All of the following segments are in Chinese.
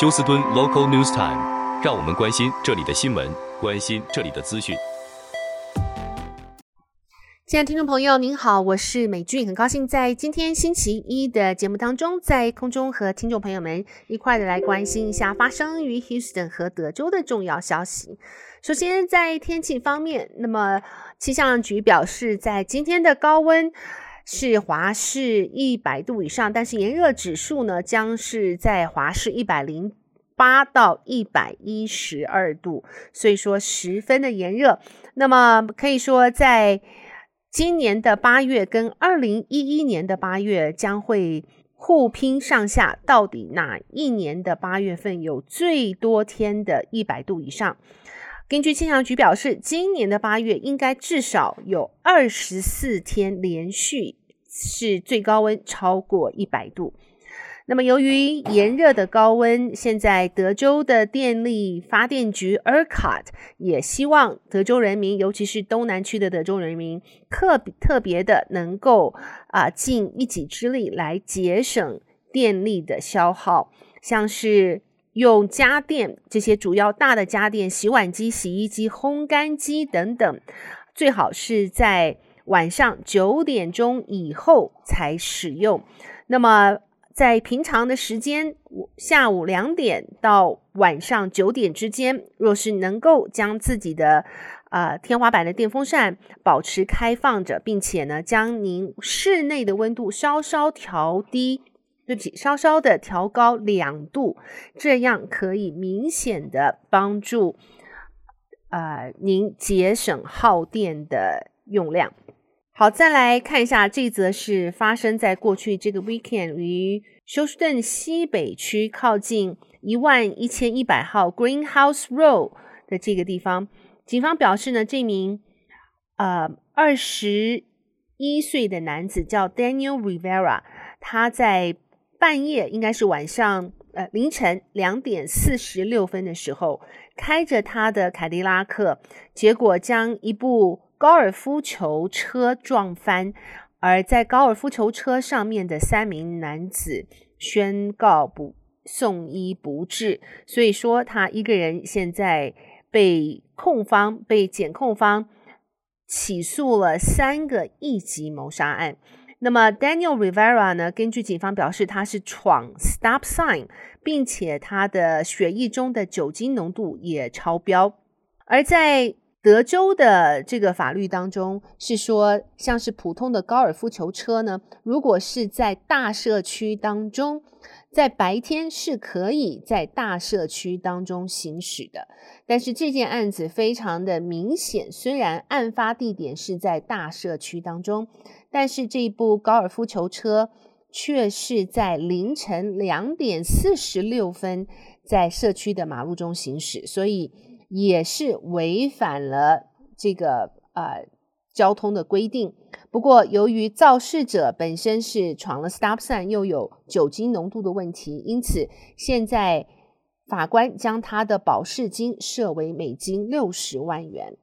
休斯敦 Local News Time，让我们关心这里的新闻，关心这里的资讯。亲爱的听众朋友，您好，我是美俊，很高兴在今天星期一的节目当中，在空中和听众朋友们一块的来关心一下发生于 Houston 和德州的重要消息。首先，在天气方面，那么气象局表示，在今天的高温是华氏一百度以上，但是炎热指数呢，将是在华氏一百零八到一百一十二度，所以说十分的炎热。那么可以说在今年的八月跟二零一一年的八月将会互拼上下，到底哪一年的八月份有最多天的一百度以上？根据气象局表示，今年的八月应该至少有二十四天连续是最高温超过一百度。那么，由于炎热的高温，现在德州的电力发电局 ERCOT 也希望德州人民，尤其是东南区的德州人民，特特别的能够啊尽一己之力来节省电力的消耗，像是用家电这些主要大的家电，洗碗机、洗衣机、烘干机等等，最好是在晚上九点钟以后才使用。那么。在平常的时间，下午两点到晚上九点之间，若是能够将自己的呃天花板的电风扇保持开放着，并且呢，将您室内的温度稍稍调低，对不起，稍稍的调高两度，这样可以明显的帮助呃您节省耗电的用量。好，再来看一下，这则是发生在过去这个 weekend 于休斯顿西北区靠近一万一千一百号 Greenhouse Road 的这个地方。警方表示呢，这名呃二十一岁的男子叫 Daniel Rivera，他在半夜应该是晚上呃凌晨两点四十六分的时候，开着他的凯迪拉克，结果将一部高尔夫球车撞翻，而在高尔夫球车上面的三名男子宣告不送医不治，所以说他一个人现在被控方被检控方起诉了三个一级谋杀案。那么 Daniel Rivera 呢？根据警方表示，他是闯 stop sign，并且他的血液中的酒精浓度也超标，而在。德州的这个法律当中是说，像是普通的高尔夫球车呢，如果是在大社区当中，在白天是可以在大社区当中行驶的。但是这件案子非常的明显，虽然案发地点是在大社区当中，但是这部高尔夫球车却是在凌晨两点四十六分在社区的马路中行驶，所以。也是违反了这个呃交通的规定。不过，由于肇事者本身是闯了 stop sign，又有酒精浓度的问题，因此现在法官将他的保释金设为美金六十万元。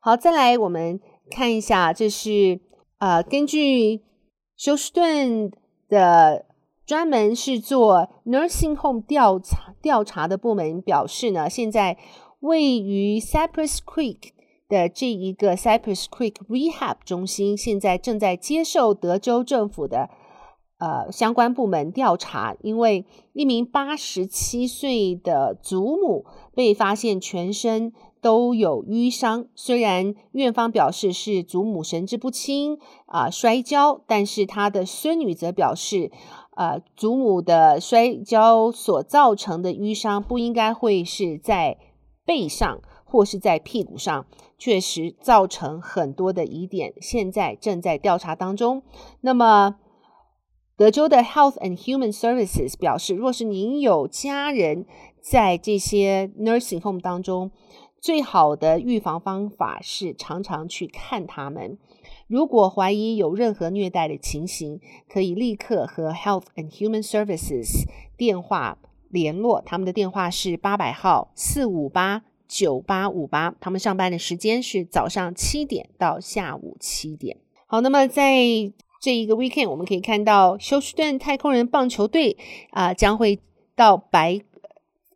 好，再来我们看一下，这是呃根据休斯顿的专门是做 nursing home 调查调查的部门表示呢，现在。位于 Cypress Creek 的这一个 Cypress Creek Rehab 中心，现在正在接受德州政府的呃相关部门调查，因为一名八十七岁的祖母被发现全身都有瘀伤。虽然院方表示是祖母神志不清啊、摔跤，但是他的孙女则表示，呃，祖母的摔跤所造成的瘀伤不应该会是在。背上或是在屁股上，确实造成很多的疑点，现在正在调查当中。那么，德州的 Health and Human Services 表示，若是您有家人在这些 nursing home 当中，最好的预防方法是常常去看他们。如果怀疑有任何虐待的情形，可以立刻和 Health and Human Services 电话。联络他们的电话是八百号四五八九八五八，他们上班的时间是早上七点到下午七点。好，那么在这一个 weekend，我们可以看到休斯顿太空人棒球队啊、将会到白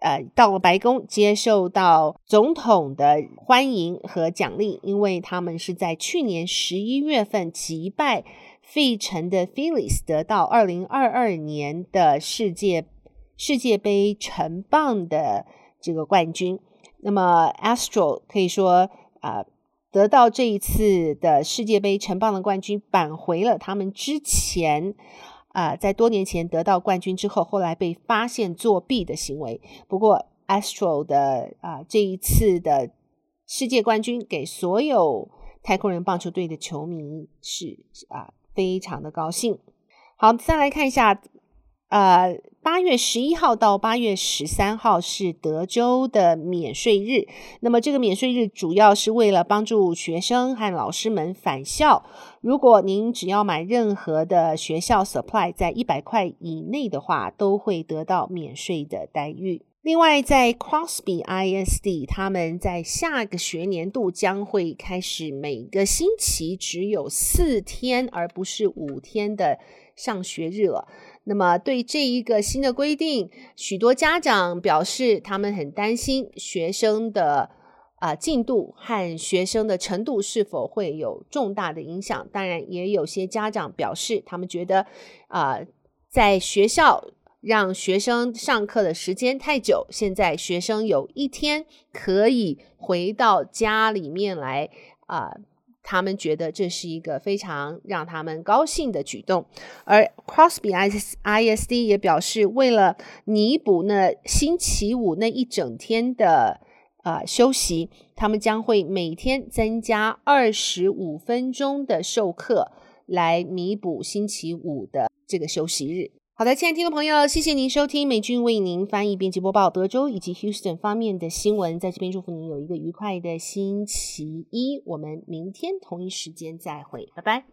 呃到了白宫接受到总统的欢迎和奖励，因为他们是在去年十一月份击败费城的 Phillies，得到二零二二年的世界世界杯成棒的这个冠军。那么 Astro 可以说啊。得到这一次的世界杯成棒的冠军，扳回了他们之前啊、在多年前得到冠军之后，后来被发现作弊的行为。不过，Astro 的啊、这一次的世界冠军，给所有太空人棒球队的球迷是啊、非常的高兴。好，再来看一下。呃，八月十一号到八月十三号是德州的免税日。那么，这个免税日主要是为了帮助学生和老师们返校。如果您只要买任何的学校 supply 在一百块以内的话，都会得到免税的待遇。另外，在 Crosby ISD，他们在下个学年度将会开始每个星期只有四天，而不是五天的上学日了。那么，对这一个新的规定，许多家长表示他们很担心学生的啊、进度和学生的程度是否会有重大的影响。当然，也有些家长表示，他们觉得啊、在学校让学生上课的时间太久，现在学生有一天可以回到家里面来啊。他们觉得这是一个非常让他们高兴的举动，而 Crosby I S I S D 也表示，为了弥补那星期五那一整天的啊、休息，他们将会每天增加二十五分钟的授课，来弥补星期五的这个休息日。好的，亲爱的听众朋友，谢谢您收听美军为您翻译、编辑、播报德州以及 Houston 方面的新闻。在这边祝福您有一个愉快的星期一。我们明天同一时间再会，拜拜。